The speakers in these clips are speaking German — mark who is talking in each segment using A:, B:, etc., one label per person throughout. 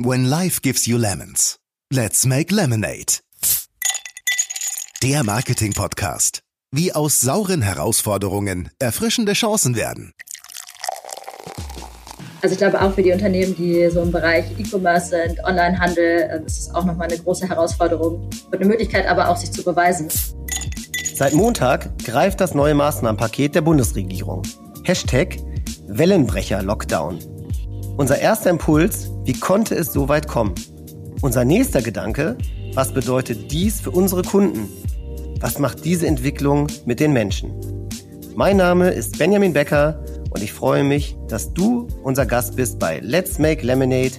A: When life gives you lemons, let's make lemonade. Der Marketing-Podcast. Wie aus sauren Herausforderungen erfrischende Chancen werden.
B: Also ich glaube auch für die Unternehmen, die so im Bereich E-Commerce sind, Onlinehandel, äh, ist es auch nochmal eine große Herausforderung und eine Möglichkeit aber auch, sich zu beweisen.
C: Seit Montag greift das neue Maßnahmenpaket der Bundesregierung. Hashtag Wellenbrecher-Lockdown. Unser erster Impuls, wie konnte es so weit kommen? Unser nächster Gedanke, was bedeutet dies für unsere Kunden? Was macht diese Entwicklung mit den Menschen? Mein Name ist Benjamin Becker und ich freue mich, dass du unser Gast bist bei Let's Make Lemonade,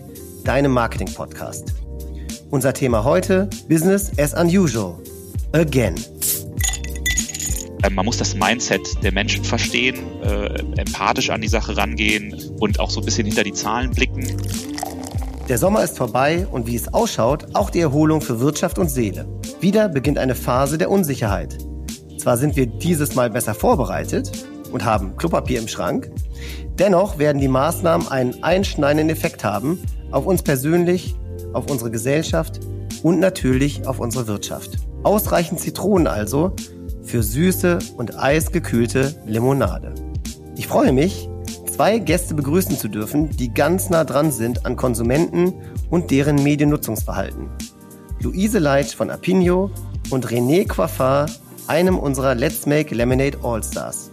C: deinem Marketing-Podcast. Unser Thema heute, Business as Unusual. Again.
D: Ähm, man muss das Mindset der Menschen verstehen, äh, empathisch an die Sache rangehen und auch so ein bisschen hinter die Zahlen blicken.
C: Der Sommer ist vorbei und wie es ausschaut, auch die Erholung für Wirtschaft und Seele. Wieder beginnt eine Phase der Unsicherheit. Zwar sind wir dieses Mal besser vorbereitet und haben Klopapier im Schrank, dennoch werden die Maßnahmen einen einschneidenden Effekt haben auf uns persönlich, auf unsere Gesellschaft und natürlich auf unsere Wirtschaft. Ausreichend Zitronen also, für süße und eisgekühlte Limonade. Ich freue mich, zwei Gäste begrüßen zu dürfen, die ganz nah dran sind an Konsumenten und deren Mediennutzungsverhalten. Luise Leitsch von Apinio und René Coiffard, einem unserer Let's Make Lemonade All-Stars.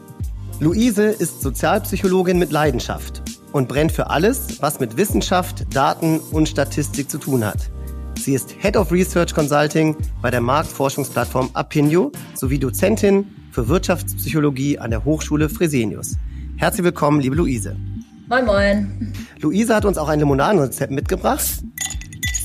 C: Luise ist Sozialpsychologin mit Leidenschaft und brennt für alles, was mit Wissenschaft, Daten und Statistik zu tun hat. Sie ist Head of Research Consulting bei der Marktforschungsplattform Apinio sowie Dozentin für Wirtschaftspsychologie an der Hochschule Fresenius. Herzlich willkommen, liebe Luise.
B: Moin, moin.
C: Luise hat uns auch ein Limonadenrezept mitgebracht.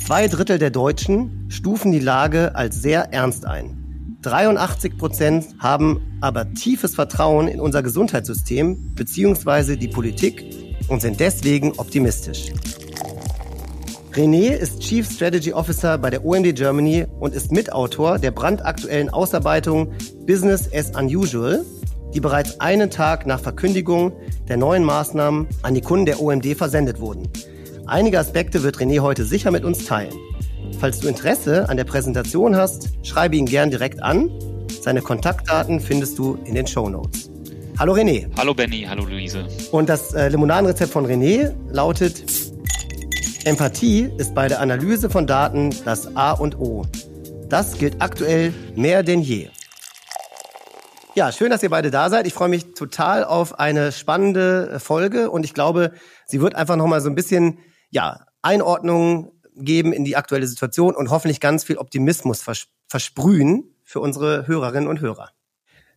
C: Zwei Drittel der Deutschen stufen die Lage als sehr ernst ein. 83 Prozent haben aber tiefes Vertrauen in unser Gesundheitssystem bzw. die Politik und sind deswegen optimistisch. René ist Chief Strategy Officer bei der OMD Germany und ist Mitautor der brandaktuellen Ausarbeitung Business as Unusual, die bereits einen Tag nach Verkündigung der neuen Maßnahmen an die Kunden der OMD versendet wurden. Einige Aspekte wird René heute sicher mit uns teilen. Falls du Interesse an der Präsentation hast, schreibe ihn gern direkt an. Seine Kontaktdaten findest du in den Show Notes. Hallo René.
D: Hallo Benny, hallo Luise.
C: Und das äh, Limonadenrezept von René lautet Empathie ist bei der Analyse von Daten das A und O. Das gilt aktuell mehr denn je. Ja, schön, dass ihr beide da seid. Ich freue mich total auf eine spannende Folge und ich glaube, sie wird einfach noch mal so ein bisschen ja, Einordnung geben in die aktuelle Situation und hoffentlich ganz viel Optimismus vers versprühen für unsere Hörerinnen und Hörer.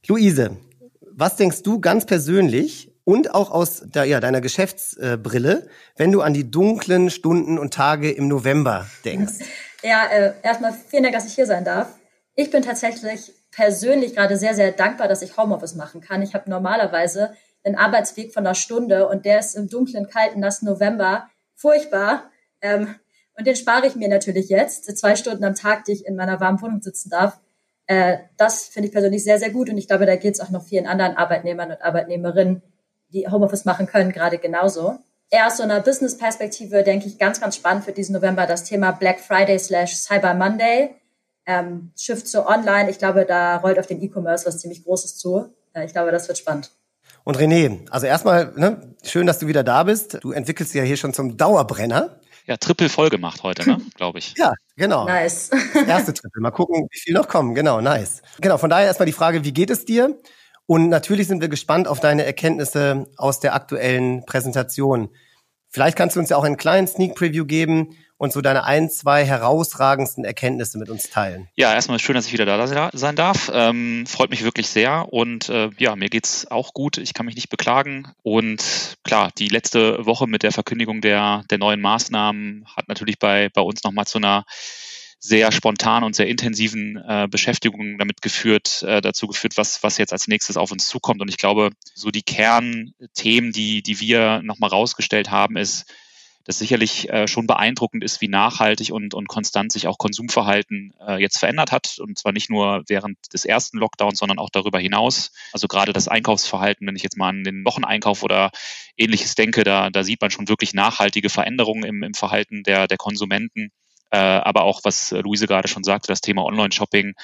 C: Luise, was denkst du ganz persönlich und auch aus der, ja, deiner Geschäftsbrille, wenn du an die dunklen Stunden und Tage im November denkst?
B: Ja, äh, erstmal vielen Dank, dass ich hier sein darf. Ich bin tatsächlich persönlich gerade sehr, sehr dankbar, dass ich Homeoffice machen kann. Ich habe normalerweise einen Arbeitsweg von einer Stunde und der ist im dunklen, kalten, nassen November furchtbar. Ähm, und den spare ich mir natürlich jetzt. Zwei Stunden am Tag, die ich in meiner warmen Wohnung sitzen darf. Äh, das finde ich persönlich sehr, sehr gut. Und ich glaube, da geht es auch noch vielen anderen Arbeitnehmern und Arbeitnehmerinnen, die Homeoffice machen können, gerade genauso. Eher aus so einer Business-Perspektive denke ich ganz, ganz spannend für diesen November das Thema Black Friday slash Cyber Monday. Ähm, Shift zu Online. Ich glaube, da rollt auf den E-Commerce was ziemlich Großes zu. Äh, ich glaube, das wird spannend.
C: Und René, also erstmal, ne, schön, dass du wieder da bist. Du entwickelst dich ja hier schon zum Dauerbrenner.
D: Ja, Triple voll gemacht heute, ne, glaube ich.
C: Ja, genau.
B: Nice.
C: Erste Triple. Mal gucken, wie viel noch kommen. Genau, nice. Genau, von daher erstmal die Frage, wie geht es dir? Und natürlich sind wir gespannt auf deine Erkenntnisse aus der aktuellen Präsentation. Vielleicht kannst du uns ja auch einen kleinen Sneak Preview geben und so deine ein, zwei herausragendsten Erkenntnisse mit uns teilen.
D: Ja, erstmal schön, dass ich wieder da sein darf. Ähm, freut mich wirklich sehr und äh, ja, mir geht's auch gut. Ich kann mich nicht beklagen. Und klar, die letzte Woche mit der Verkündigung der, der neuen Maßnahmen hat natürlich bei, bei uns nochmal zu einer sehr spontan und sehr intensiven äh, Beschäftigungen damit geführt, äh, dazu geführt, was, was jetzt als nächstes auf uns zukommt. Und ich glaube, so die Kernthemen, die, die wir nochmal rausgestellt haben, ist, das sicherlich äh, schon beeindruckend ist, wie nachhaltig und, und konstant sich auch Konsumverhalten äh, jetzt verändert hat. Und zwar nicht nur während des ersten Lockdowns, sondern auch darüber hinaus. Also gerade das Einkaufsverhalten, wenn ich jetzt mal an den Wocheneinkauf oder ähnliches denke, da, da sieht man schon wirklich nachhaltige Veränderungen im, im Verhalten der, der Konsumenten. Äh, aber auch, was Luise gerade schon sagte, das Thema Online-Shopping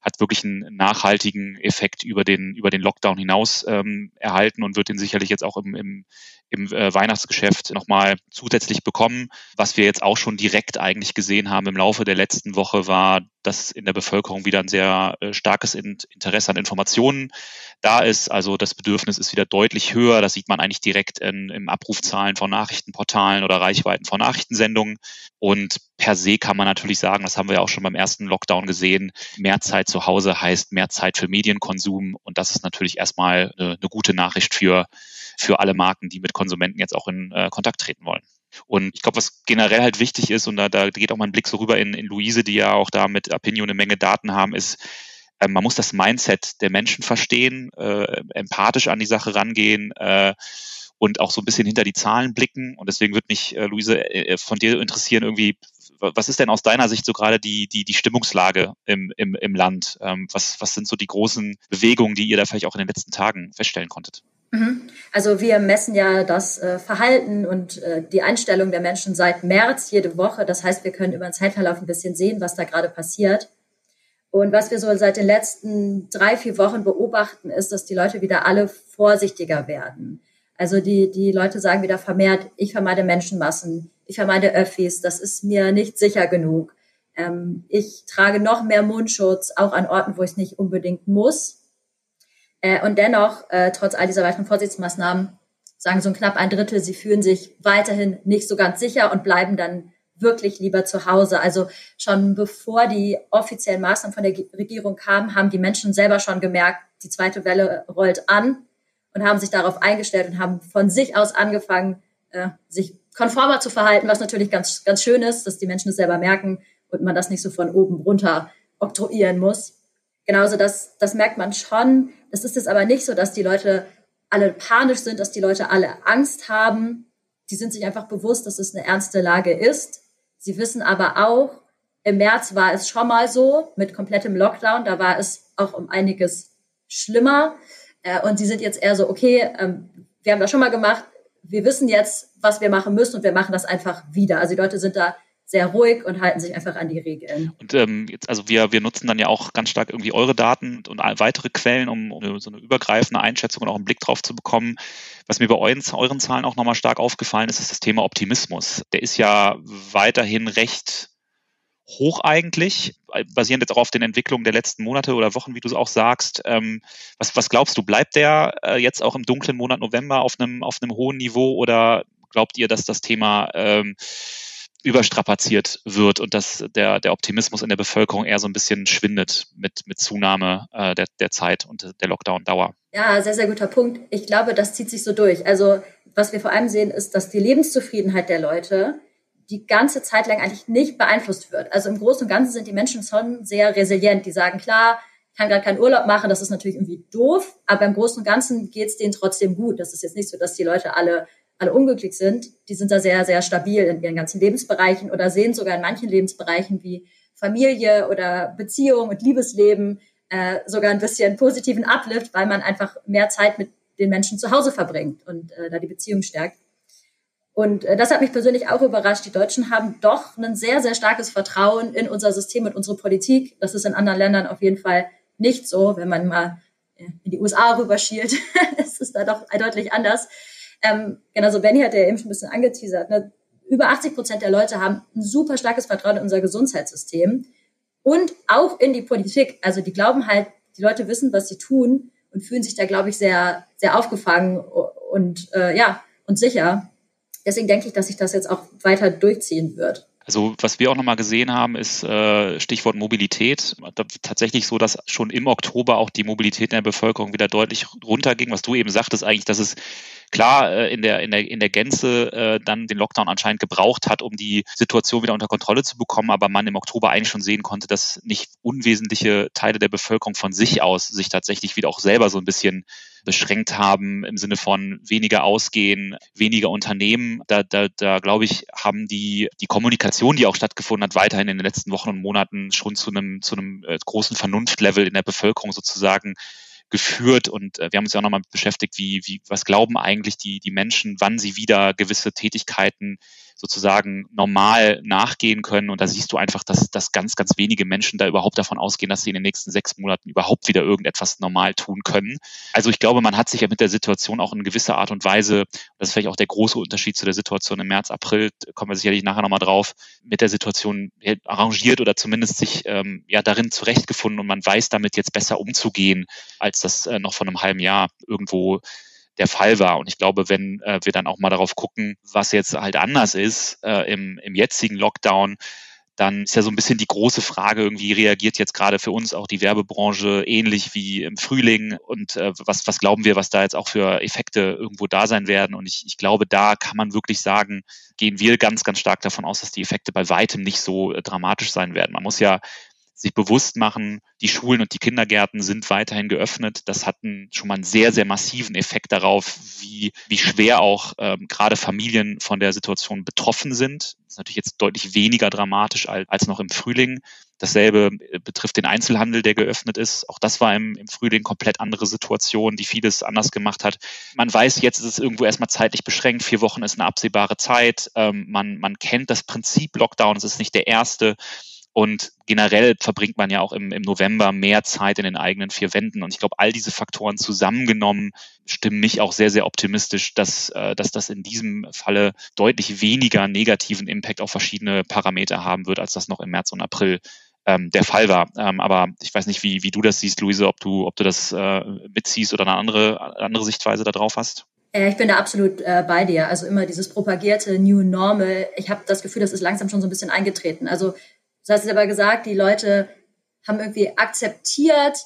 D: hat wirklich einen nachhaltigen Effekt über den, über den Lockdown hinaus ähm, erhalten und wird den sicherlich jetzt auch im, im, im äh, Weihnachtsgeschäft nochmal zusätzlich bekommen. Was wir jetzt auch schon direkt eigentlich gesehen haben im Laufe der letzten Woche war, dass in der Bevölkerung wieder ein sehr äh, starkes Interesse an Informationen da ist. Also das Bedürfnis ist wieder deutlich höher. Das sieht man eigentlich direkt in, im Abrufzahlen von Nachrichtenportalen oder Reichweiten von Nachrichtensendungen. Und per se kann man natürlich sagen, das haben wir ja auch schon beim ersten Lockdown gesehen, mehr Zeit zu Hause heißt mehr Zeit für Medienkonsum. Und das ist natürlich erstmal eine, eine gute Nachricht für, für alle Marken, die mit Konsumenten jetzt auch in äh, Kontakt treten wollen. Und ich glaube, was generell halt wichtig ist, und da, da geht auch mein Blick so rüber in, in Luise, die ja auch da mit Opinion eine Menge Daten haben, ist, äh, man muss das Mindset der Menschen verstehen, äh, empathisch an die Sache rangehen äh, und auch so ein bisschen hinter die Zahlen blicken. Und deswegen würde mich, äh, Luise, äh, von dir interessieren, irgendwie, was ist denn aus deiner Sicht so gerade die, die, die Stimmungslage im, im, im Land? Ähm, was, was sind so die großen Bewegungen, die ihr da vielleicht auch in den letzten Tagen feststellen konntet?
B: Mhm. Also wir messen ja das äh, Verhalten und äh, die Einstellung der Menschen seit März jede Woche. Das heißt, wir können über den Zeitverlauf ein bisschen sehen, was da gerade passiert. Und was wir so seit den letzten drei, vier Wochen beobachten, ist, dass die Leute wieder alle vorsichtiger werden. Also die, die Leute sagen wieder vermehrt, ich vermeide Menschenmassen, ich vermeide Öffis, das ist mir nicht sicher genug. Ähm, ich trage noch mehr Mundschutz, auch an Orten, wo ich es nicht unbedingt muss. Äh, und dennoch, äh, trotz all dieser weiteren Vorsichtsmaßnahmen, sagen so knapp ein Drittel, sie fühlen sich weiterhin nicht so ganz sicher und bleiben dann wirklich lieber zu Hause. Also schon bevor die offiziellen Maßnahmen von der Regierung kamen, haben die Menschen selber schon gemerkt, die zweite Welle rollt an und haben sich darauf eingestellt und haben von sich aus angefangen, äh, sich konformer zu verhalten, was natürlich ganz, ganz schön ist, dass die Menschen es selber merken und man das nicht so von oben runter oktroyieren muss. Genauso, das, das merkt man schon. Es ist jetzt aber nicht so, dass die Leute alle panisch sind, dass die Leute alle Angst haben. Die sind sich einfach bewusst, dass es eine ernste Lage ist. Sie wissen aber auch, im März war es schon mal so mit komplettem Lockdown. Da war es auch um einiges schlimmer. Äh, und sie sind jetzt eher so, okay, ähm, wir haben das schon mal gemacht. Wir wissen jetzt, was wir machen müssen und wir machen das einfach wieder. Also die Leute sind da sehr ruhig und halten sich einfach an die Regeln.
D: Und ähm, jetzt, also wir, wir nutzen dann ja auch ganz stark irgendwie eure Daten und, weitere Quellen, um, um so eine übergreifende Einschätzung und auch einen Blick drauf zu bekommen. Was mir bei euren, euren Zahlen auch nochmal stark aufgefallen ist, ist das Thema Optimismus. Der ist ja weiterhin recht hoch eigentlich, basierend jetzt auch auf den Entwicklungen der letzten Monate oder Wochen, wie du es auch sagst. Ähm, was, was glaubst du, bleibt der äh, jetzt auch im dunklen Monat November auf einem, auf einem hohen Niveau oder glaubt ihr, dass das Thema ähm, überstrapaziert wird und dass der, der Optimismus in der Bevölkerung eher so ein bisschen schwindet mit, mit Zunahme äh, der, der Zeit und der Lockdown-Dauer.
B: Ja, sehr, sehr guter Punkt. Ich glaube, das zieht sich so durch. Also was wir vor allem sehen, ist, dass die Lebenszufriedenheit der Leute die ganze Zeit lang eigentlich nicht beeinflusst wird. Also im Großen und Ganzen sind die Menschen schon sehr resilient. Die sagen, klar, ich kann gerade keinen Urlaub machen, das ist natürlich irgendwie doof, aber im Großen und Ganzen geht es denen trotzdem gut. Das ist jetzt nicht so, dass die Leute alle alle unglücklich sind, die sind da sehr, sehr stabil in ihren ganzen Lebensbereichen oder sehen sogar in manchen Lebensbereichen wie Familie oder Beziehung und Liebesleben äh, sogar ein bisschen positiven Uplift, weil man einfach mehr Zeit mit den Menschen zu Hause verbringt und äh, da die Beziehung stärkt. Und äh, das hat mich persönlich auch überrascht. Die Deutschen haben doch ein sehr, sehr starkes Vertrauen in unser System und unsere Politik. Das ist in anderen Ländern auf jeden Fall nicht so. Wenn man mal äh, in die USA rüberschielt, ist es da doch deutlich anders. Ähm, genauso Benny hat ja eben schon ein bisschen angeteasert. Ne? Über 80 Prozent der Leute haben ein super starkes Vertrauen in unser Gesundheitssystem und auch in die Politik. Also die glauben halt, die Leute wissen, was sie tun und fühlen sich da, glaube ich, sehr, sehr aufgefangen und äh, ja und sicher. Deswegen denke ich, dass sich das jetzt auch weiter durchziehen wird.
D: Also was wir auch nochmal gesehen haben, ist äh, Stichwort Mobilität. Tatsächlich so, dass schon im Oktober auch die Mobilität in der Bevölkerung wieder deutlich runterging. Was du eben sagtest eigentlich, dass es klar äh, in, der, in, der, in der Gänze äh, dann den Lockdown anscheinend gebraucht hat, um die Situation wieder unter Kontrolle zu bekommen, aber man im Oktober eigentlich schon sehen konnte, dass nicht unwesentliche Teile der Bevölkerung von sich aus sich tatsächlich wieder auch selber so ein bisschen beschränkt haben im Sinne von weniger ausgehen, weniger Unternehmen. Da, da, da glaube ich, haben die, die Kommunikation, die auch stattgefunden hat, weiterhin in den letzten Wochen und Monaten schon zu einem, zu einem äh, großen Vernunftlevel in der Bevölkerung sozusagen geführt und äh, wir haben uns ja auch nochmal beschäftigt, wie, wie, was glauben eigentlich die, die Menschen, wann sie wieder gewisse Tätigkeiten sozusagen normal nachgehen können. Und da siehst du einfach, dass, dass ganz, ganz wenige Menschen da überhaupt davon ausgehen, dass sie in den nächsten sechs Monaten überhaupt wieder irgendetwas normal tun können. Also ich glaube, man hat sich ja mit der Situation auch in gewisser Art und Weise, das ist vielleicht auch der große Unterschied zu der Situation im März, April, kommen wir sicherlich nachher nochmal drauf, mit der Situation arrangiert oder zumindest sich ähm, ja darin zurechtgefunden und man weiß damit jetzt besser umzugehen, als das äh, noch vor einem halben Jahr irgendwo der Fall war. Und ich glaube, wenn äh, wir dann auch mal darauf gucken, was jetzt halt anders ist äh, im, im jetzigen Lockdown, dann ist ja so ein bisschen die große Frage, irgendwie reagiert jetzt gerade für uns auch die Werbebranche ähnlich wie im Frühling und äh, was, was glauben wir, was da jetzt auch für Effekte irgendwo da sein werden. Und ich, ich glaube, da kann man wirklich sagen, gehen wir ganz, ganz stark davon aus, dass die Effekte bei weitem nicht so äh, dramatisch sein werden. Man muss ja sich bewusst machen, die Schulen und die Kindergärten sind weiterhin geöffnet. Das hat schon mal einen sehr, sehr massiven Effekt darauf, wie, wie schwer auch ähm, gerade Familien von der Situation betroffen sind. Das ist natürlich jetzt deutlich weniger dramatisch als, als noch im Frühling. Dasselbe äh, betrifft den Einzelhandel, der geöffnet ist. Auch das war im, im Frühling komplett andere Situation, die vieles anders gemacht hat. Man weiß, jetzt ist es irgendwo erstmal zeitlich beschränkt. Vier Wochen ist eine absehbare Zeit. Ähm, man, man kennt das Prinzip Lockdown. Es ist nicht der erste. Und generell verbringt man ja auch im, im November mehr Zeit in den eigenen vier Wänden. Und ich glaube, all diese Faktoren zusammengenommen stimmen mich auch sehr, sehr optimistisch, dass, äh, dass das in diesem Falle deutlich weniger negativen Impact auf verschiedene Parameter haben wird, als das noch im März und April ähm, der Fall war. Ähm, aber ich weiß nicht, wie, wie du das siehst, Luise, ob du, ob du das äh, mitziehst oder eine andere, andere Sichtweise da drauf hast.
B: Ich bin da absolut äh, bei dir. Also immer dieses propagierte New Normal. Ich habe das Gefühl, das ist langsam schon so ein bisschen eingetreten. Also Du hast es aber gesagt, die Leute haben irgendwie akzeptiert,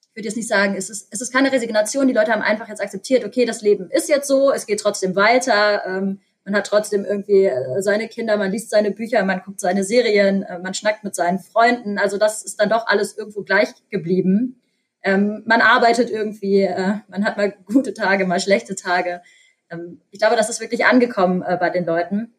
B: ich würde jetzt nicht sagen, es ist, es ist keine Resignation, die Leute haben einfach jetzt akzeptiert, okay, das Leben ist jetzt so, es geht trotzdem weiter, ähm, man hat trotzdem irgendwie äh, seine Kinder, man liest seine Bücher, man guckt seine Serien, äh, man schnackt mit seinen Freunden, also das ist dann doch alles irgendwo gleich geblieben. Ähm, man arbeitet irgendwie, äh, man hat mal gute Tage, mal schlechte Tage. Ähm, ich glaube, das ist wirklich angekommen äh, bei den Leuten.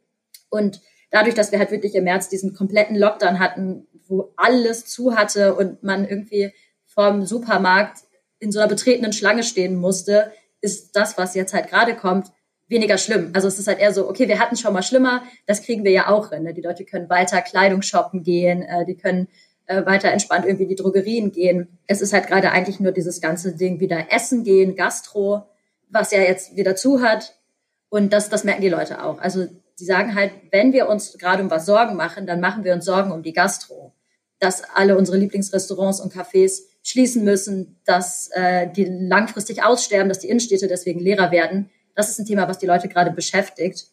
B: Und dadurch, dass wir halt wirklich im März diesen kompletten Lockdown hatten, wo alles zu hatte und man irgendwie vorm Supermarkt in so einer betretenen Schlange stehen musste, ist das, was jetzt halt gerade kommt, weniger schlimm. Also es ist halt eher so, okay, wir hatten schon mal schlimmer, das kriegen wir ja auch hin. Ne? Die Leute können weiter Kleidung shoppen gehen, äh, die können äh, weiter entspannt irgendwie die Drogerien gehen. Es ist halt gerade eigentlich nur dieses ganze Ding wieder essen gehen, Gastro, was ja jetzt wieder zu hat. Und das, das merken die Leute auch. Also die sagen halt, wenn wir uns gerade um was Sorgen machen, dann machen wir uns Sorgen um die Gastro. Dass alle unsere Lieblingsrestaurants und Cafés schließen müssen, dass äh, die langfristig aussterben, dass die Innenstädte deswegen leerer werden. Das ist ein Thema, was die Leute gerade beschäftigt.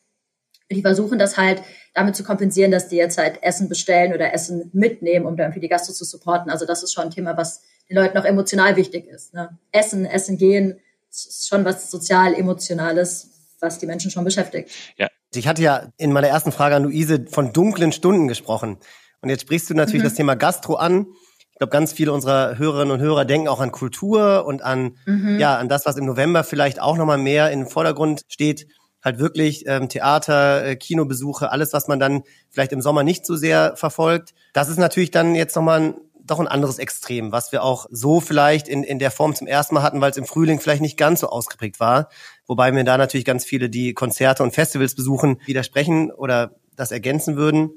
B: Die versuchen das halt damit zu kompensieren, dass die jetzt halt Essen bestellen oder Essen mitnehmen, um da irgendwie die Gastro zu supporten. Also das ist schon ein Thema, was den Leuten auch emotional wichtig ist. Ne? Essen, Essen gehen, ist schon was sozial-emotionales, was die Menschen schon beschäftigt.
C: Ja, ich hatte ja in meiner ersten Frage an Luise von dunklen Stunden gesprochen. Und jetzt sprichst du natürlich mhm. das Thema Gastro an. Ich glaube, ganz viele unserer Hörerinnen und Hörer denken auch an Kultur und an, mhm. ja, an das, was im November vielleicht auch nochmal mehr in den Vordergrund steht. Halt wirklich ähm, Theater, äh, Kinobesuche, alles, was man dann vielleicht im Sommer nicht so sehr verfolgt. Das ist natürlich dann jetzt nochmal ein doch ein anderes Extrem, was wir auch so vielleicht in, in der Form zum ersten Mal hatten, weil es im Frühling vielleicht nicht ganz so ausgeprägt war. Wobei mir da natürlich ganz viele, die Konzerte und Festivals besuchen, widersprechen oder das ergänzen würden.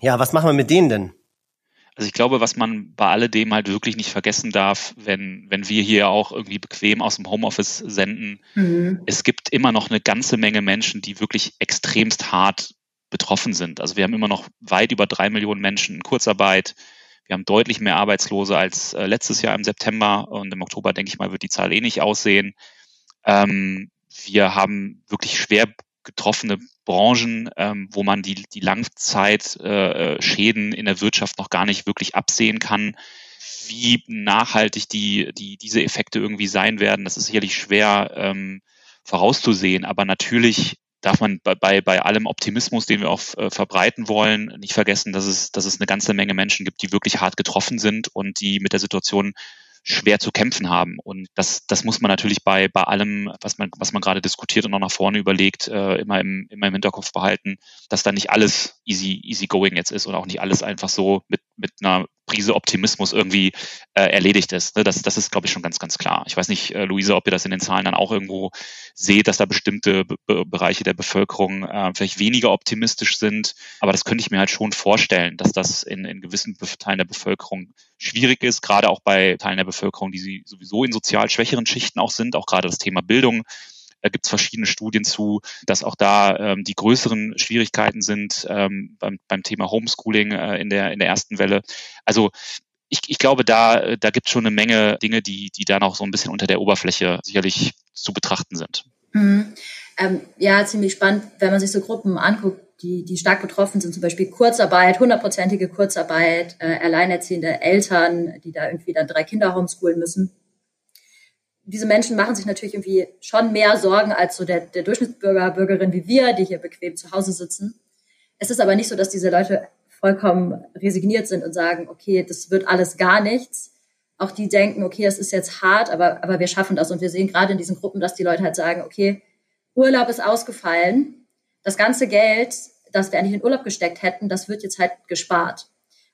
C: Ja, was machen wir mit denen denn?
D: Also ich glaube, was man bei alledem halt wirklich nicht vergessen darf, wenn, wenn wir hier auch irgendwie bequem aus dem Homeoffice senden, mhm. es gibt immer noch eine ganze Menge Menschen, die wirklich extremst hart betroffen sind. Also wir haben immer noch weit über drei Millionen Menschen in Kurzarbeit. Wir haben deutlich mehr Arbeitslose als äh, letztes Jahr im September und im Oktober, denke ich mal, wird die Zahl ähnlich aussehen. Ähm, wir haben wirklich schwer getroffene Branchen, ähm, wo man die, die Langzeitschäden äh, in der Wirtschaft noch gar nicht wirklich absehen kann. Wie nachhaltig die, die, diese Effekte irgendwie sein werden, das ist sicherlich schwer ähm, vorauszusehen. Aber natürlich darf man bei, bei, bei allem Optimismus, den wir auch äh, verbreiten wollen, nicht vergessen, dass es, dass es eine ganze Menge Menschen gibt, die wirklich hart getroffen sind und die mit der Situation schwer zu kämpfen haben. Und das, das muss man natürlich bei, bei allem, was man, was man gerade diskutiert und auch nach vorne überlegt, äh, immer, im, immer im Hinterkopf behalten, dass da nicht alles easy, easy going jetzt ist und auch nicht alles einfach so mit, mit einer Prise Optimismus irgendwie äh, erledigt ist. Ne? Das, das ist, glaube ich, schon ganz, ganz klar. Ich weiß nicht, äh, Luise, ob ihr das in den Zahlen dann auch irgendwo seht, dass da bestimmte Be Bereiche der Bevölkerung äh, vielleicht weniger optimistisch sind. Aber das könnte ich mir halt schon vorstellen, dass das in, in gewissen Teilen der Bevölkerung schwierig ist, gerade auch bei Teilen der Bevölkerung, die sowieso in sozial schwächeren Schichten auch sind, auch gerade das Thema Bildung da gibt es verschiedene Studien zu, dass auch da ähm, die größeren Schwierigkeiten sind ähm, beim, beim Thema Homeschooling äh, in, der, in der ersten Welle. Also ich, ich glaube, da, da gibt es schon eine Menge Dinge, die, die da noch so ein bisschen unter der Oberfläche sicherlich zu betrachten sind.
B: Mhm. Ähm, ja, ziemlich spannend, wenn man sich so Gruppen anguckt, die, die stark betroffen sind, zum Beispiel Kurzarbeit, hundertprozentige Kurzarbeit, äh, alleinerziehende Eltern, die da irgendwie dann drei Kinder homeschoolen müssen diese Menschen machen sich natürlich irgendwie schon mehr Sorgen als so der, der Durchschnittsbürger, Bürgerin wie wir, die hier bequem zu Hause sitzen. Es ist aber nicht so, dass diese Leute vollkommen resigniert sind und sagen, okay, das wird alles gar nichts. Auch die denken, okay, es ist jetzt hart, aber, aber wir schaffen das. Und wir sehen gerade in diesen Gruppen, dass die Leute halt sagen, okay, Urlaub ist ausgefallen. Das ganze Geld, das wir eigentlich in Urlaub gesteckt hätten, das wird jetzt halt gespart.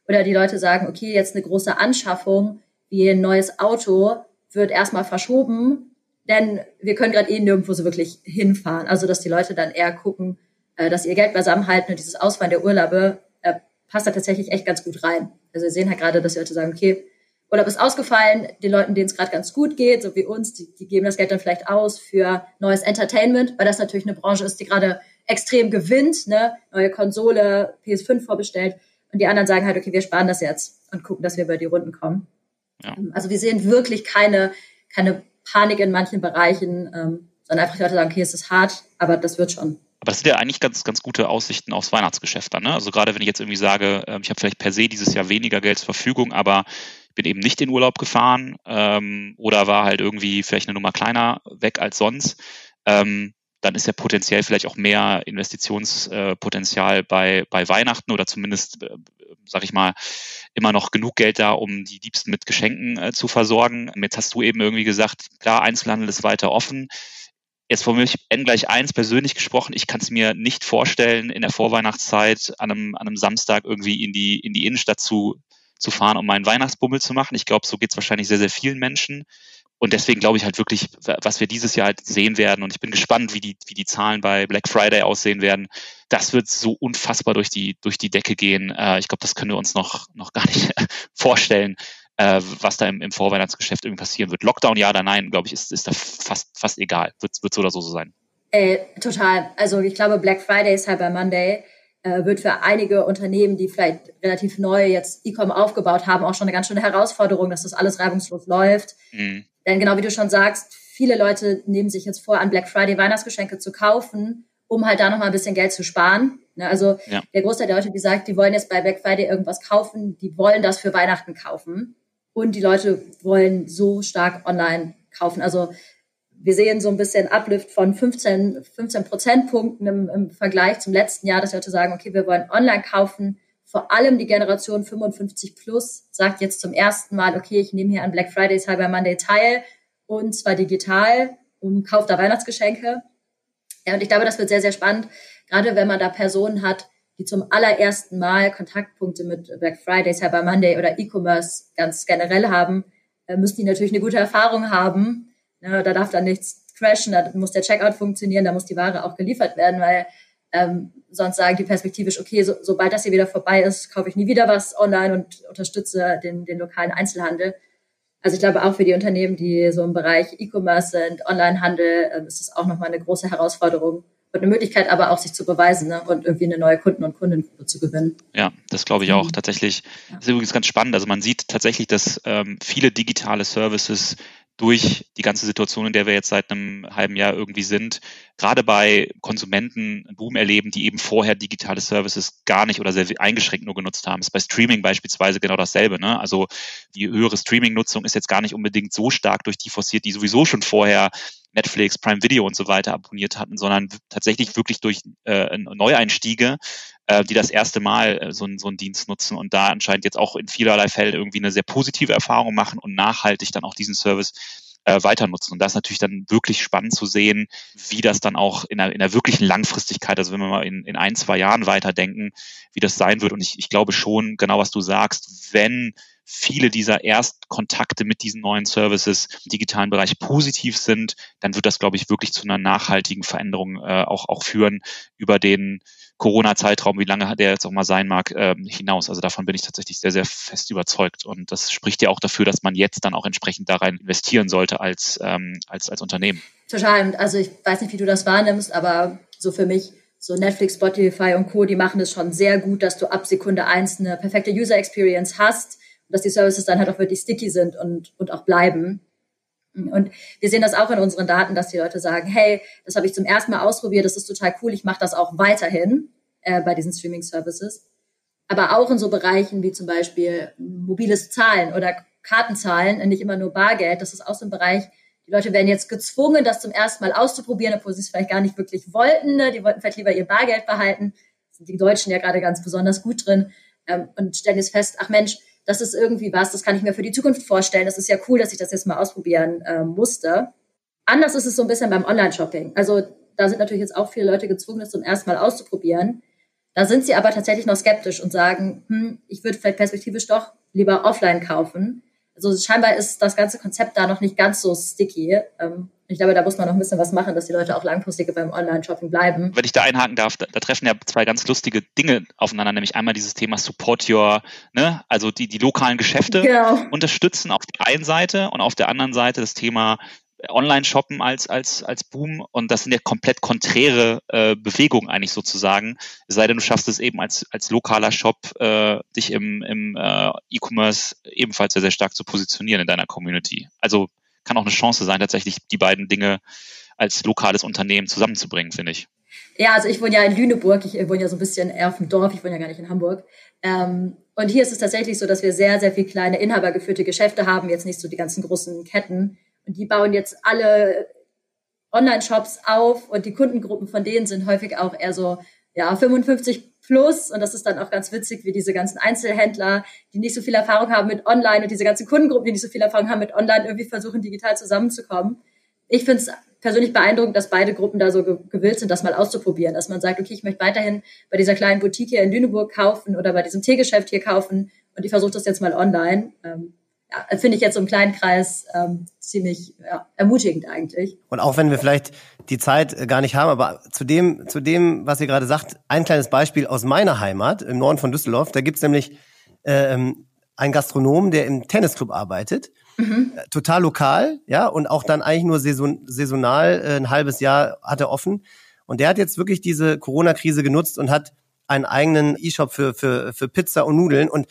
B: Oder die Leute sagen, okay, jetzt eine große Anschaffung wie ein neues Auto, wird erstmal verschoben, denn wir können gerade eh nirgendwo so wirklich hinfahren. Also dass die Leute dann eher gucken, äh, dass sie ihr Geld beisammenhalten und dieses Ausfallen der Urlaube äh, passt da tatsächlich echt ganz gut rein. Also wir sehen halt gerade, dass die Leute sagen, okay, Urlaub ist ausgefallen, den Leuten, denen es gerade ganz gut geht, so wie uns, die, die geben das Geld dann vielleicht aus für neues Entertainment, weil das natürlich eine Branche ist, die gerade extrem gewinnt, ne? neue Konsole, PS5 vorbestellt. Und die anderen sagen halt, okay, wir sparen das jetzt und gucken, dass wir über die Runden kommen. Ja. Ähm, also wir sehen wirklich keine, keine Panik in manchen Bereichen, ähm, sondern einfach die Leute sagen, okay, es ist hart, aber das wird schon.
D: Aber das sind ja eigentlich ganz, ganz gute Aussichten aufs Weihnachtsgeschäft dann. Ne? Also gerade wenn ich jetzt irgendwie sage, ähm, ich habe vielleicht per se dieses Jahr weniger Geld zur Verfügung, aber ich bin eben nicht in Urlaub gefahren ähm, oder war halt irgendwie vielleicht eine Nummer kleiner weg als sonst, ähm, dann ist ja potenziell vielleicht auch mehr Investitionspotenzial bei, bei Weihnachten oder zumindest, äh, sag ich mal, immer noch genug Geld da, um die Liebsten mit Geschenken äh, zu versorgen. Jetzt hast du eben irgendwie gesagt, klar, Einzelhandel ist weiter offen. Jetzt von mir N gleich eins persönlich gesprochen, ich kann es mir nicht vorstellen, in der Vorweihnachtszeit an einem, an einem Samstag irgendwie in die, in die Innenstadt zu, zu fahren, um meinen Weihnachtsbummel zu machen. Ich glaube, so geht es wahrscheinlich sehr, sehr vielen Menschen. Und deswegen glaube ich halt wirklich, was wir dieses Jahr halt sehen werden, und ich bin gespannt, wie die, wie die Zahlen bei Black Friday aussehen werden, das wird so unfassbar durch die, durch die Decke gehen. Äh, ich glaube, das können wir uns noch, noch gar nicht vorstellen, äh, was da im, im Vorweihnachtsgeschäft irgendwie passieren wird. Lockdown, ja oder nein, glaube ich, ist, ist da fast, fast egal. Wird, wird so oder so, so sein.
B: Äh, total. Also ich glaube, Black Friday, Cyber Monday äh, wird für einige Unternehmen, die vielleicht relativ neu jetzt E-Com aufgebaut haben, auch schon eine ganz schöne Herausforderung, dass das alles reibungslos läuft. Mhm. Denn genau wie du schon sagst, viele Leute nehmen sich jetzt vor, an Black Friday Weihnachtsgeschenke zu kaufen, um halt da nochmal ein bisschen Geld zu sparen. Ne, also ja. der Großteil der Leute, die sagt, die wollen jetzt bei Black Friday irgendwas kaufen, die wollen das für Weihnachten kaufen. Und die Leute wollen so stark online kaufen. Also wir sehen so ein bisschen Uplift von 15, 15 Prozentpunkten im, im Vergleich zum letzten Jahr, dass Leute sagen, okay, wir wollen online kaufen vor allem die Generation 55 plus sagt jetzt zum ersten Mal, okay, ich nehme hier an Black Friday, Cyber Monday teil und zwar digital und kaufe da Weihnachtsgeschenke. Ja, und ich glaube, das wird sehr, sehr spannend, gerade wenn man da Personen hat, die zum allerersten Mal Kontaktpunkte mit Black Friday, Cyber Monday oder E-Commerce ganz generell haben, äh, müssen die natürlich eine gute Erfahrung haben. Ja, da darf dann nichts crashen, da muss der Checkout funktionieren, da muss die Ware auch geliefert werden, weil ähm, sonst sagen die perspektivisch, okay, so, sobald das hier wieder vorbei ist, kaufe ich nie wieder was online und unterstütze den, den lokalen Einzelhandel. Also ich glaube auch für die Unternehmen, die so im Bereich E-Commerce sind, Onlinehandel, äh, ist es auch nochmal eine große Herausforderung und eine Möglichkeit aber auch sich zu beweisen ne? und irgendwie eine neue Kunden- und Kundengruppe zu gewinnen.
D: Ja, das glaube ich auch. Mhm. Tatsächlich ja. ist übrigens ganz spannend. Also man sieht tatsächlich, dass ähm, viele digitale Services durch die ganze Situation, in der wir jetzt seit einem halben Jahr irgendwie sind, gerade bei Konsumenten einen Boom erleben, die eben vorher digitale Services gar nicht oder sehr eingeschränkt nur genutzt haben. Das ist bei Streaming beispielsweise genau dasselbe. Ne? Also die höhere Streaming-Nutzung ist jetzt gar nicht unbedingt so stark durch die forciert, die sowieso schon vorher Netflix, Prime Video und so weiter abonniert hatten, sondern tatsächlich wirklich durch äh, Neueinstiege äh, die das erste Mal äh, so, so einen Dienst nutzen und da anscheinend jetzt auch in vielerlei Fällen irgendwie eine sehr positive Erfahrung machen und nachhaltig dann auch diesen Service äh, weiter nutzen. Und das ist natürlich dann wirklich spannend zu sehen, wie das dann auch in der, in der wirklichen Langfristigkeit, also wenn wir mal in, in ein, zwei Jahren weiterdenken, wie das sein wird. Und ich, ich glaube schon, genau was du sagst, wenn viele dieser Erstkontakte mit diesen neuen Services im digitalen Bereich positiv sind, dann wird das, glaube ich, wirklich zu einer nachhaltigen Veränderung äh, auch, auch führen über den Corona-Zeitraum, wie lange der jetzt auch mal sein mag, äh, hinaus. Also davon bin ich tatsächlich sehr, sehr fest überzeugt. Und das spricht ja auch dafür, dass man jetzt dann auch entsprechend da rein investieren sollte als, ähm, als, als Unternehmen.
B: Total. Also ich weiß nicht, wie du das wahrnimmst, aber so für mich so Netflix, Spotify und Co., die machen es schon sehr gut, dass du ab Sekunde eins eine perfekte User Experience hast und dass die Services dann halt auch wirklich sticky sind und, und auch bleiben. Und wir sehen das auch in unseren Daten, dass die Leute sagen, hey, das habe ich zum ersten Mal ausprobiert, das ist total cool, ich mache das auch weiterhin äh, bei diesen Streaming-Services. Aber auch in so Bereichen wie zum Beispiel mobiles Zahlen oder Kartenzahlen, nicht immer nur Bargeld, das ist auch so ein Bereich, die Leute werden jetzt gezwungen, das zum ersten Mal auszuprobieren, obwohl sie es vielleicht gar nicht wirklich wollten. Ne? Die wollten vielleicht lieber ihr Bargeld behalten. Das sind die Deutschen ja gerade ganz besonders gut drin ähm, und stellen jetzt fest, ach Mensch, das ist irgendwie was, das kann ich mir für die Zukunft vorstellen. Das ist ja cool, dass ich das jetzt mal ausprobieren äh, musste. Anders ist es so ein bisschen beim Online-Shopping. Also da sind natürlich jetzt auch viele Leute gezwungen, das zum ersten Mal auszuprobieren. Da sind sie aber tatsächlich noch skeptisch und sagen, hm, ich würde vielleicht perspektivisch doch lieber offline kaufen. Also scheinbar ist das ganze Konzept da noch nicht ganz so sticky. Ähm, ich glaube, da muss man noch ein bisschen was machen, dass die Leute auch langfristig beim Online-Shopping bleiben.
D: Wenn ich da einhaken darf, da, da, treffen ja zwei ganz lustige Dinge aufeinander, nämlich einmal dieses Thema Support Your, ne, also die, die lokalen Geschäfte genau. unterstützen auf der einen Seite und auf der anderen Seite das Thema Online-Shoppen als, als, als Boom und das sind ja komplett konträre äh, Bewegungen eigentlich sozusagen. Es sei denn, du schaffst es eben als, als lokaler Shop, äh, dich im, im äh, E-Commerce ebenfalls sehr, sehr stark zu positionieren in deiner Community. Also kann auch eine Chance sein, tatsächlich die beiden Dinge als lokales Unternehmen zusammenzubringen, finde ich.
B: Ja, also ich wohne ja in Lüneburg, ich wohne ja so ein bisschen eher auf dem Dorf, ich wohne ja gar nicht in Hamburg. Ähm, und hier ist es tatsächlich so, dass wir sehr, sehr viele kleine inhabergeführte Geschäfte haben, jetzt nicht so die ganzen großen Ketten. Und die bauen jetzt alle Online-Shops auf und die Kundengruppen von denen sind häufig auch eher so, ja, 55 plus. Und das ist dann auch ganz witzig, wie diese ganzen Einzelhändler, die nicht so viel Erfahrung haben mit Online und diese ganzen Kundengruppen, die nicht so viel Erfahrung haben mit Online, irgendwie versuchen, digital zusammenzukommen. Ich finde es persönlich beeindruckend, dass beide Gruppen da so gewillt sind, das mal auszuprobieren. Dass man sagt, okay, ich möchte weiterhin bei dieser kleinen Boutique hier in Lüneburg kaufen oder bei diesem Teegeschäft hier kaufen und ich versuche das jetzt mal online. Ähm, ja, finde ich jetzt im kleinen Kreis ähm, ziemlich ja, ermutigend eigentlich.
C: Und auch wenn wir vielleicht die Zeit äh, gar nicht haben, aber zu dem, zu dem, was ihr gerade sagt, ein kleines Beispiel aus meiner Heimat im Norden von Düsseldorf. Da gibt's nämlich ähm, einen Gastronomen, der im Tennisclub arbeitet. Mhm. Äh, total lokal, ja, und auch dann eigentlich nur saison, saisonal, äh, ein halbes Jahr hat er offen. Und der hat jetzt wirklich diese Corona-Krise genutzt und hat einen eigenen E-Shop für, für, für Pizza und Nudeln. Und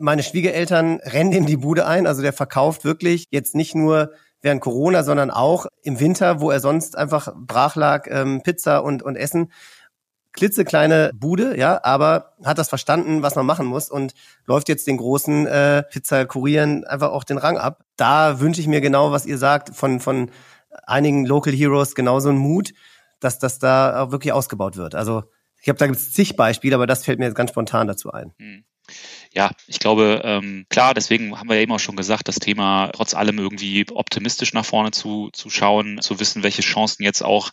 C: meine Schwiegereltern rennen ihm die Bude ein. Also der verkauft wirklich jetzt nicht nur während Corona, sondern auch im Winter, wo er sonst einfach brach lag, ähm, Pizza und, und Essen. Klitzekleine Bude, ja, aber hat das verstanden, was man machen muss und läuft jetzt den großen äh, Pizza-Kurieren einfach auch den Rang ab. Da wünsche ich mir genau, was ihr sagt, von, von einigen Local Heroes genauso einen Mut, dass das da auch wirklich ausgebaut wird. Also ich habe da gibt's zig Beispiele, aber das fällt mir jetzt ganz spontan dazu ein. Hm
D: ja, ich glaube, ähm, klar, deswegen haben wir ja eben auch schon gesagt, das Thema trotz allem irgendwie optimistisch nach vorne zu, zu schauen, zu wissen, welche Chancen jetzt auch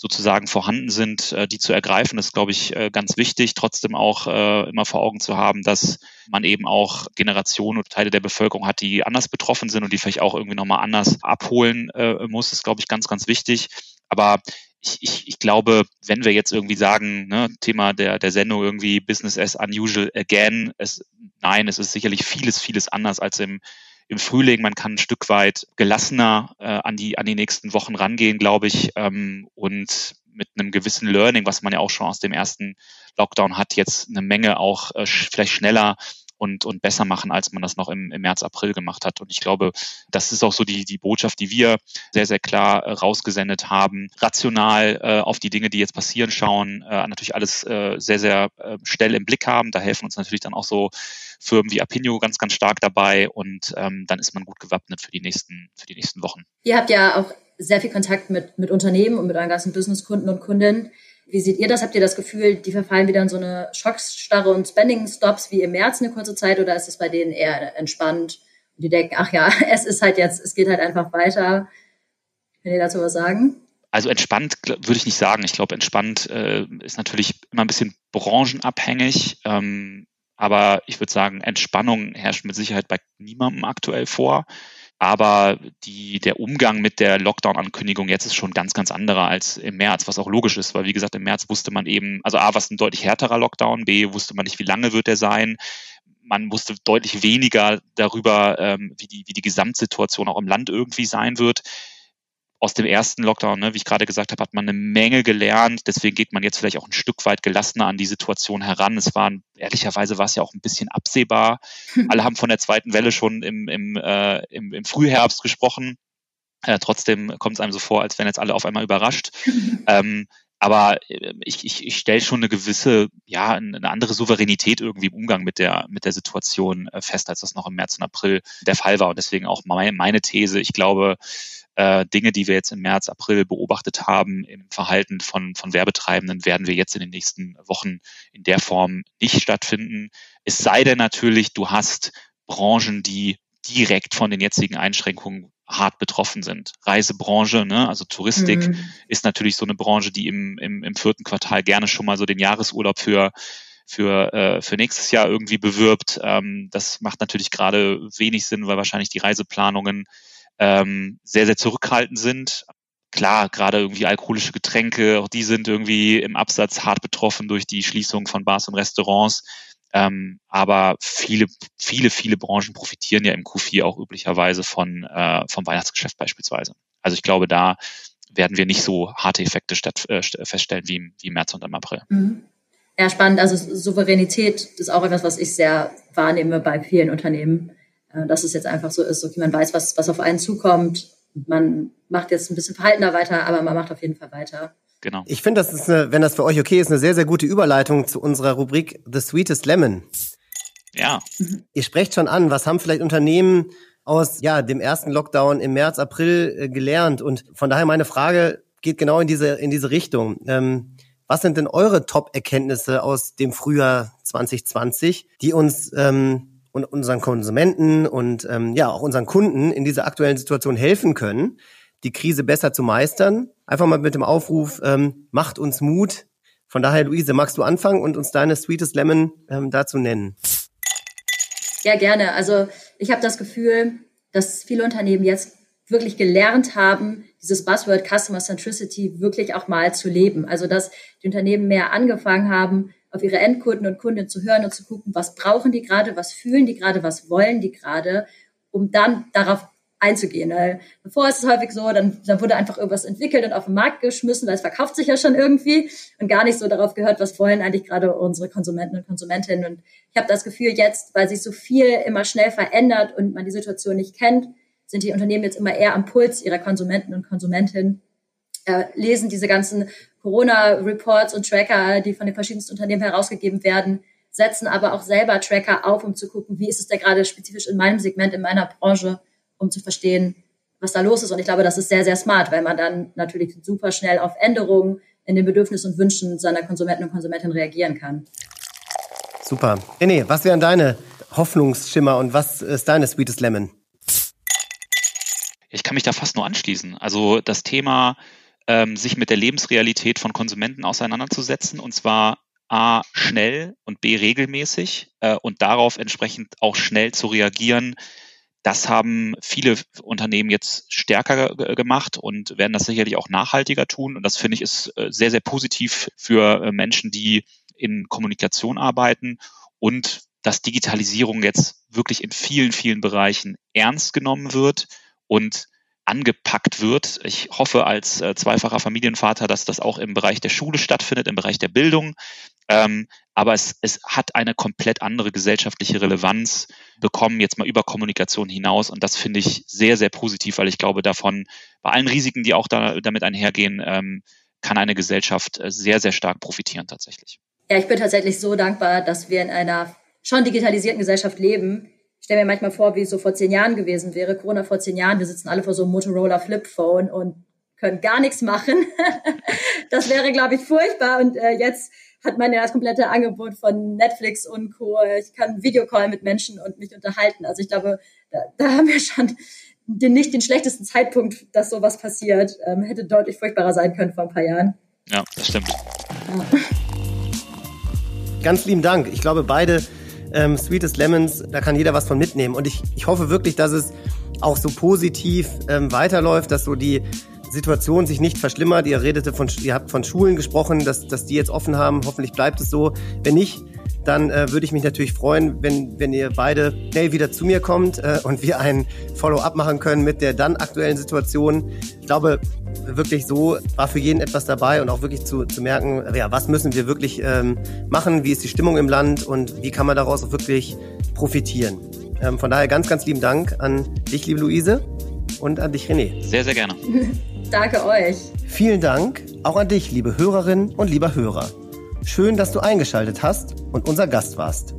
D: sozusagen vorhanden sind, äh, die zu ergreifen, ist, glaube ich, äh, ganz wichtig. Trotzdem auch äh, immer vor Augen zu haben, dass man eben auch Generationen und Teile der Bevölkerung hat, die anders betroffen sind und die vielleicht auch irgendwie nochmal anders abholen äh, muss, ist, glaube ich, ganz, ganz wichtig. Aber ich, ich, ich glaube, wenn wir jetzt irgendwie sagen, ne, Thema der, der Sendung irgendwie Business as unusual again, es, nein, es ist sicherlich vieles, vieles anders als im, im Frühling. Man kann ein Stück weit gelassener äh, an, die, an die nächsten Wochen rangehen, glaube ich, ähm, und mit einem gewissen Learning, was man ja auch schon aus dem ersten Lockdown hat, jetzt eine Menge auch äh, vielleicht schneller und, und besser machen, als man das noch im, im März, April gemacht hat. Und ich glaube, das ist auch so die, die Botschaft, die wir sehr, sehr klar äh, rausgesendet haben. Rational äh, auf die Dinge, die jetzt passieren, schauen, äh, natürlich alles äh, sehr, sehr äh, schnell im Blick haben. Da helfen uns natürlich dann auch so Firmen wie Apinio ganz, ganz stark dabei und ähm, dann ist man gut gewappnet für die nächsten, für die nächsten Wochen.
B: Ihr habt ja auch sehr viel Kontakt mit, mit Unternehmen und mit euren ganzen Businesskunden und Kundinnen. Wie seht ihr das? Habt ihr das Gefühl, die verfallen wieder in so eine Schockstarre und Spending-Stops wie im März eine kurze Zeit oder ist es bei denen eher entspannt? Und die denken, ach ja, es ist halt jetzt, es geht halt einfach weiter. Wenn ihr dazu was sagen?
D: Also entspannt würde ich nicht sagen. Ich glaube, entspannt äh, ist natürlich immer ein bisschen branchenabhängig. Ähm, aber ich würde sagen, Entspannung herrscht mit Sicherheit bei niemandem aktuell vor. Aber die, der Umgang mit der Lockdown-Ankündigung jetzt ist schon ganz, ganz anderer als im März, was auch logisch ist, weil wie gesagt, im März wusste man eben, also A, was ein deutlich härterer Lockdown, B, wusste man nicht, wie lange wird der sein. Man wusste deutlich weniger darüber, ähm, wie, die, wie die Gesamtsituation auch im Land irgendwie sein wird aus dem ersten Lockdown, ne, wie ich gerade gesagt habe, hat man eine Menge gelernt. Deswegen geht man jetzt vielleicht auch ein Stück weit gelassener an die Situation heran. Es war ehrlicherweise war es ja auch ein bisschen absehbar. Alle haben von der zweiten Welle schon im, im, äh, im, im Frühherbst gesprochen. Äh, trotzdem kommt es einem so vor, als wären jetzt alle auf einmal überrascht. ähm, aber äh, ich, ich, ich stelle schon eine gewisse, ja, eine andere Souveränität irgendwie im Umgang mit der, mit der Situation äh, fest, als das noch im März und April der Fall war. Und deswegen auch meine, meine These. Ich glaube, äh, Dinge, die wir jetzt im März, April beobachtet haben im Verhalten von, von Werbetreibenden, werden wir jetzt in den nächsten Wochen in der Form nicht stattfinden. Es sei denn natürlich, du hast Branchen, die direkt von den jetzigen Einschränkungen hart betroffen sind. Reisebranche, ne, also Touristik mhm. ist natürlich so eine Branche, die im, im, im vierten Quartal gerne schon mal so den Jahresurlaub für für, äh, für nächstes Jahr irgendwie bewirbt. Ähm, das macht natürlich gerade wenig Sinn, weil wahrscheinlich die Reiseplanungen ähm, sehr, sehr zurückhaltend sind. Klar, gerade irgendwie alkoholische Getränke, auch die sind irgendwie im Absatz hart betroffen durch die Schließung von Bars und Restaurants. Ähm, aber viele, viele, viele Branchen profitieren ja im Q4 auch üblicherweise von äh, vom Weihnachtsgeschäft beispielsweise. Also ich glaube, da werden wir nicht so harte Effekte statt, äh, feststellen wie im, wie im März und im April. Mhm.
B: Ja, spannend. Also Souveränität ist auch etwas, was ich sehr wahrnehme bei vielen Unternehmen. Äh, dass es jetzt einfach so ist, okay, man weiß, was, was auf einen zukommt. Man macht jetzt ein bisschen verhaltener weiter, aber man macht auf jeden Fall weiter.
C: Genau. Ich finde, das ist eine, wenn das für euch okay ist, eine sehr, sehr gute Überleitung zu unserer Rubrik The Sweetest Lemon.
D: Ja.
C: Mhm. Ihr sprecht schon an, was haben vielleicht Unternehmen aus ja, dem ersten Lockdown im März, April äh, gelernt? Und von daher meine Frage geht genau in diese, in diese Richtung. Ähm, was sind denn eure Top-Erkenntnisse aus dem Frühjahr 2020, die uns ähm, und unseren Konsumenten und ähm, ja auch unseren Kunden in dieser aktuellen Situation helfen können, die Krise besser zu meistern. Einfach mal mit dem Aufruf, ähm, macht uns Mut. Von daher, Luise, magst du anfangen und uns deine Sweetest Lemon ähm, dazu nennen?
B: Ja, gerne. Also ich habe das Gefühl, dass viele Unternehmen jetzt wirklich gelernt haben, dieses Buzzword Customer Centricity wirklich auch mal zu leben. Also dass die Unternehmen mehr angefangen haben, auf ihre Endkunden und Kundinnen zu hören und zu gucken, was brauchen die gerade, was fühlen die gerade, was wollen die gerade, um dann darauf einzugehen. Weil bevor ist es häufig so, dann, dann wurde einfach irgendwas entwickelt und auf den Markt geschmissen, weil es verkauft sich ja schon irgendwie und gar nicht so darauf gehört, was wollen eigentlich gerade unsere Konsumenten und Konsumentinnen. Und ich habe das Gefühl jetzt, weil sich so viel immer schnell verändert und man die Situation nicht kennt, sind die Unternehmen jetzt immer eher am Puls ihrer Konsumenten und Konsumentinnen, äh, lesen diese ganzen Corona-Reports und Tracker, die von den verschiedensten Unternehmen herausgegeben werden, setzen aber auch selber Tracker auf, um zu gucken, wie ist es da gerade spezifisch in meinem Segment, in meiner Branche, um zu verstehen, was da los ist. Und ich glaube, das ist sehr, sehr smart, weil man dann natürlich super schnell auf Änderungen in den Bedürfnissen und Wünschen seiner Konsumenten und Konsumentinnen reagieren kann.
C: Super. René, was wären deine Hoffnungsschimmer und was ist deine Sweetest Lemon?
D: Ich kann mich da fast nur anschließen. Also das Thema ähm, sich mit der Lebensrealität von Konsumenten auseinanderzusetzen und zwar A, schnell und B, regelmäßig äh, und darauf entsprechend auch schnell zu reagieren. Das haben viele Unternehmen jetzt stärker gemacht und werden das sicherlich auch nachhaltiger tun. Und das finde ich ist äh, sehr, sehr positiv für äh, Menschen, die in Kommunikation arbeiten und dass Digitalisierung jetzt wirklich in vielen, vielen Bereichen ernst genommen wird und angepackt wird. Ich hoffe als äh, zweifacher Familienvater, dass das auch im Bereich der Schule stattfindet, im Bereich der Bildung. Ähm, aber es, es hat eine komplett andere gesellschaftliche Relevanz bekommen, jetzt mal über Kommunikation hinaus. Und das finde ich sehr, sehr positiv, weil ich glaube, davon, bei allen Risiken, die auch da, damit einhergehen, ähm, kann eine Gesellschaft äh, sehr, sehr stark profitieren tatsächlich.
B: Ja, ich bin tatsächlich so dankbar, dass wir in einer schon digitalisierten Gesellschaft leben, ich stelle mir manchmal vor, wie es so vor zehn Jahren gewesen wäre. Corona vor zehn Jahren, wir sitzen alle vor so einem Motorola Flip Phone und können gar nichts machen. das wäre, glaube ich, furchtbar. Und äh, jetzt hat man ja das komplette Angebot von Netflix und Co. Ich kann Videocall mit Menschen und mich unterhalten. Also ich glaube, da, da haben wir schon den, nicht den schlechtesten Zeitpunkt, dass sowas passiert. Ähm, hätte deutlich furchtbarer sein können vor ein paar Jahren.
D: Ja, das stimmt. Ja.
C: Ganz lieben Dank. Ich glaube, beide ähm, Sweetest Lemons, da kann jeder was von mitnehmen. Und ich, ich hoffe wirklich, dass es auch so positiv ähm, weiterläuft, dass so die Situation sich nicht verschlimmert. Ihr redete von, ihr habt von Schulen gesprochen, dass, dass die jetzt offen haben. Hoffentlich bleibt es so. Wenn nicht, dann äh, würde ich mich natürlich freuen, wenn, wenn ihr beide schnell wieder zu mir kommt äh, und wir ein Follow-up machen können mit der dann aktuellen Situation. Ich glaube, wirklich so war für jeden etwas dabei und auch wirklich zu, zu merken, ja, was müssen wir wirklich ähm, machen, wie ist die Stimmung im Land und wie kann man daraus auch wirklich profitieren. Ähm, von daher ganz, ganz lieben Dank an dich, liebe Luise, und an dich, René.
D: Sehr, sehr gerne.
B: Danke euch.
C: Vielen Dank auch an dich, liebe Hörerin und lieber Hörer. Schön, dass du eingeschaltet hast und unser Gast warst.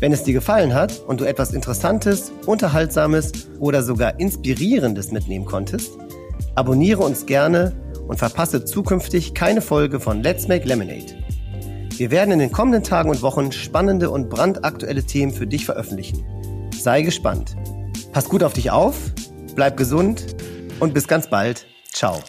C: Wenn es dir gefallen hat und du etwas Interessantes, Unterhaltsames oder sogar Inspirierendes mitnehmen konntest, abonniere uns gerne und verpasse zukünftig keine Folge von Let's Make Lemonade. Wir werden in den kommenden Tagen und Wochen spannende und brandaktuelle Themen für dich veröffentlichen. Sei gespannt. Pass gut auf dich auf, bleib gesund und bis ganz bald. Ciao.